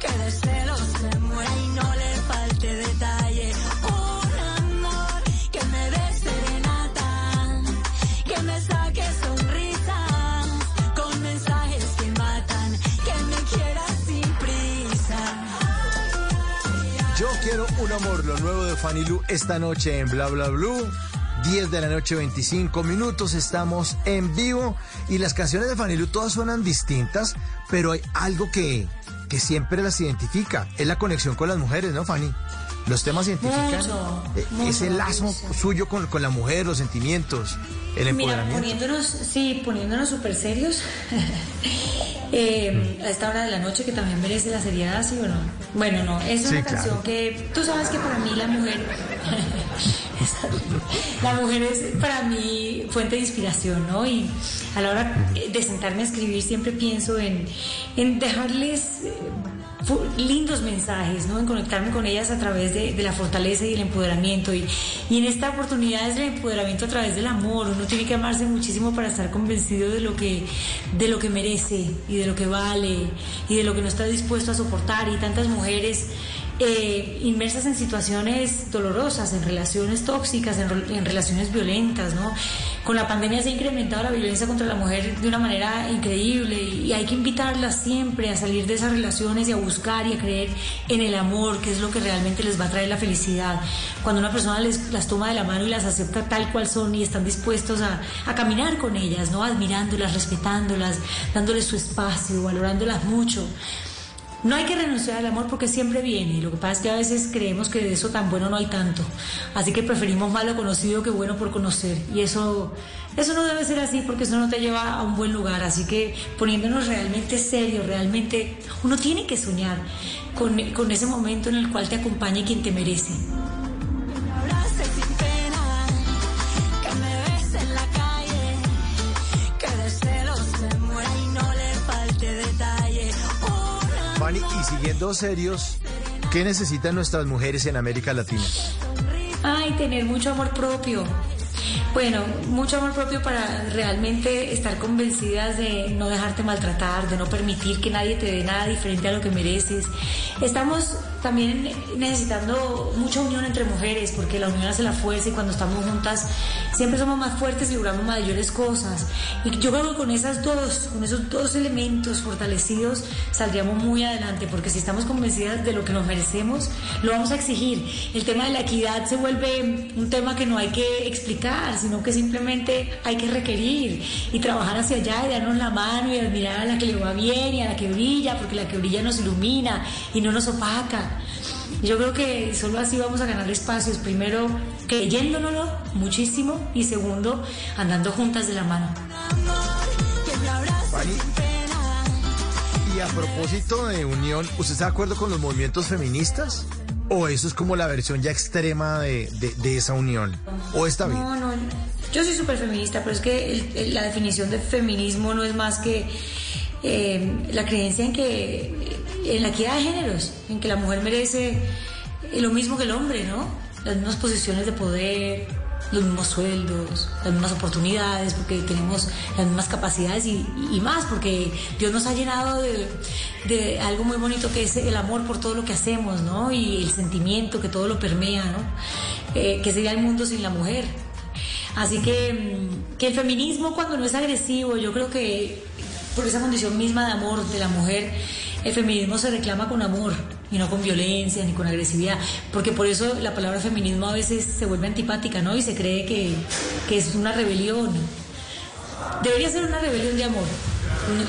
Que de celos se muera y no le falte detalle. Un amor que me dé serenata, que me saque sonrisas con mensajes que matan, que me quiera sin prisa. Yo quiero un amor, lo nuevo de Fanny Lu esta noche en Bla Bla Blue. 10 de la noche, 25 minutos, estamos en vivo y las canciones de Fanny Lu todas suenan distintas, pero hay algo que, que siempre las identifica, es la conexión con las mujeres, ¿no, Fanny? Los temas identifican Mucho, eh, mucho, ese lazo mucho. suyo con, con la mujer, los sentimientos, el Mira, empoderamiento. poniéndonos, sí, poniéndonos súper serios. eh, a esta hora de la noche que también merece la seriedad, ¿sí o no? Bueno, no, es Sí, una claro. canción que tú sabes que para mí la mujer, la mujer es para mí fuente de inspiración, ¿no? Y a la hora de sentarme a escribir siempre pienso en, en dejarles eh, lindos mensajes, ¿no? En conectarme con ellas a través de, de la fortaleza y el empoderamiento. Y, y en esta oportunidad es el empoderamiento a través del amor. Uno tiene que amarse muchísimo para estar convencido de lo que, de lo que merece y de lo que vale y de lo que no está dispuesto a soportar. Y tantas mujeres eh, inmersas en situaciones dolorosas, en relaciones tóxicas, en, en relaciones violentas, ¿no? Con la pandemia se ha incrementado la violencia contra la mujer de una manera increíble y hay que invitarlas siempre a salir de esas relaciones y a buscar y a creer en el amor, que es lo que realmente les va a traer la felicidad. Cuando una persona les, las toma de la mano y las acepta tal cual son y están dispuestos a, a caminar con ellas, ¿no? Admirándolas, respetándolas, dándoles su espacio, valorándolas mucho. No hay que renunciar al amor porque siempre viene. Lo que pasa es que a veces creemos que de eso tan bueno no hay tanto. Así que preferimos malo conocido que bueno por conocer. Y eso, eso no debe ser así porque eso no te lleva a un buen lugar. Así que poniéndonos realmente serios, realmente uno tiene que soñar con, con ese momento en el cual te acompañe quien te merece. Y siguiendo serios, ¿qué necesitan nuestras mujeres en América Latina? Ay, tener mucho amor propio. Bueno, mucho amor propio para realmente estar convencidas de no dejarte maltratar, de no permitir que nadie te dé nada diferente a lo que mereces. Estamos también necesitando mucha unión entre mujeres, porque la unión hace la fuerza y cuando estamos juntas siempre somos más fuertes y logramos mayores cosas. Y yo creo que con esas dos, con esos dos elementos fortalecidos saldríamos muy adelante, porque si estamos convencidas de lo que nos merecemos, lo vamos a exigir. El tema de la equidad se vuelve un tema que no hay que explicar, sino que simplemente hay que requerir y trabajar hacia allá y darnos la mano y admirar a la que le va bien y a la que brilla, porque la que brilla nos ilumina y no nos opaca. Yo creo que solo así vamos a ganar espacios. Primero, creyéndonoslo muchísimo y segundo, andando juntas de la mano. y a propósito de unión, ¿usted está de acuerdo con los movimientos feministas? ¿O eso es como la versión ya extrema de, de- de esa unión? ¿O está bien? No, no, yo soy súper feminista, pero es que el- el- la definición de feminismo no es más que eh, la creencia en que en la equidad de géneros, en que la mujer merece eh, lo mismo que el hombre, ¿no? Las mismas posiciones de poder, los mismos sueldos, las mismas oportunidades, porque tenemos las mismas capacidades y, más, porque Dios nos ha llenado de, de algo muy bonito que es el amor por todo lo que hacemos, ¿no? Y el sentimiento que todo lo permea, ¿no? Eh, que sería el mundo sin la mujer. Así que, mm, que el feminismo cuando no es agresivo, yo creo que por esa condición misma de amor de la mujer, el feminismo se reclama con amor y no con violencia ni con agresividad, porque por eso la palabra feminismo a veces se vuelve antipática, ¿no? Y se cree que, que es una rebelión. Debería ser una rebelión de amor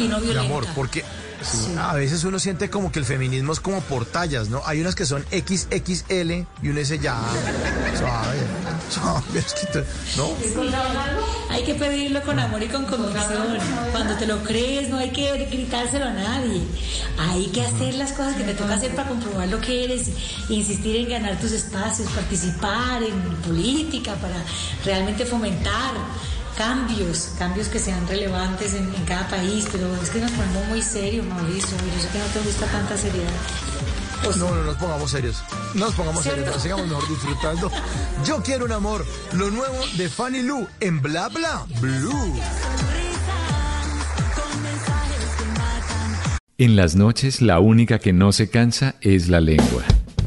y no De violenta. amor, porque Sí. a veces uno siente como que el feminismo es como por tallas, ¿no? Hay unas que son XXL y uno dice ya, suave, suave, es que tú- ¿no? Hay que pedirlo con amor y con convicción. Cuando te lo crees, no hay que gritárselo a nadie. Hay que hacer las cosas que te toca hacer para comprobar lo que eres, insistir en ganar tus espacios, participar en política para realmente fomentar cambios, cambios que sean relevantes en, en cada país, pero es que nos ponemos muy serios, Mauricio. Yo sé que no te gusta tanta seriedad. O sea, No, no nos pongamos serios. No nos pongamos serios, pero sigamos mejor disfrutando. Yo quiero un amor. Lo nuevo de Fanny Lu en Bla Bla Blue. En las noches la única que no se cansa es la lengua.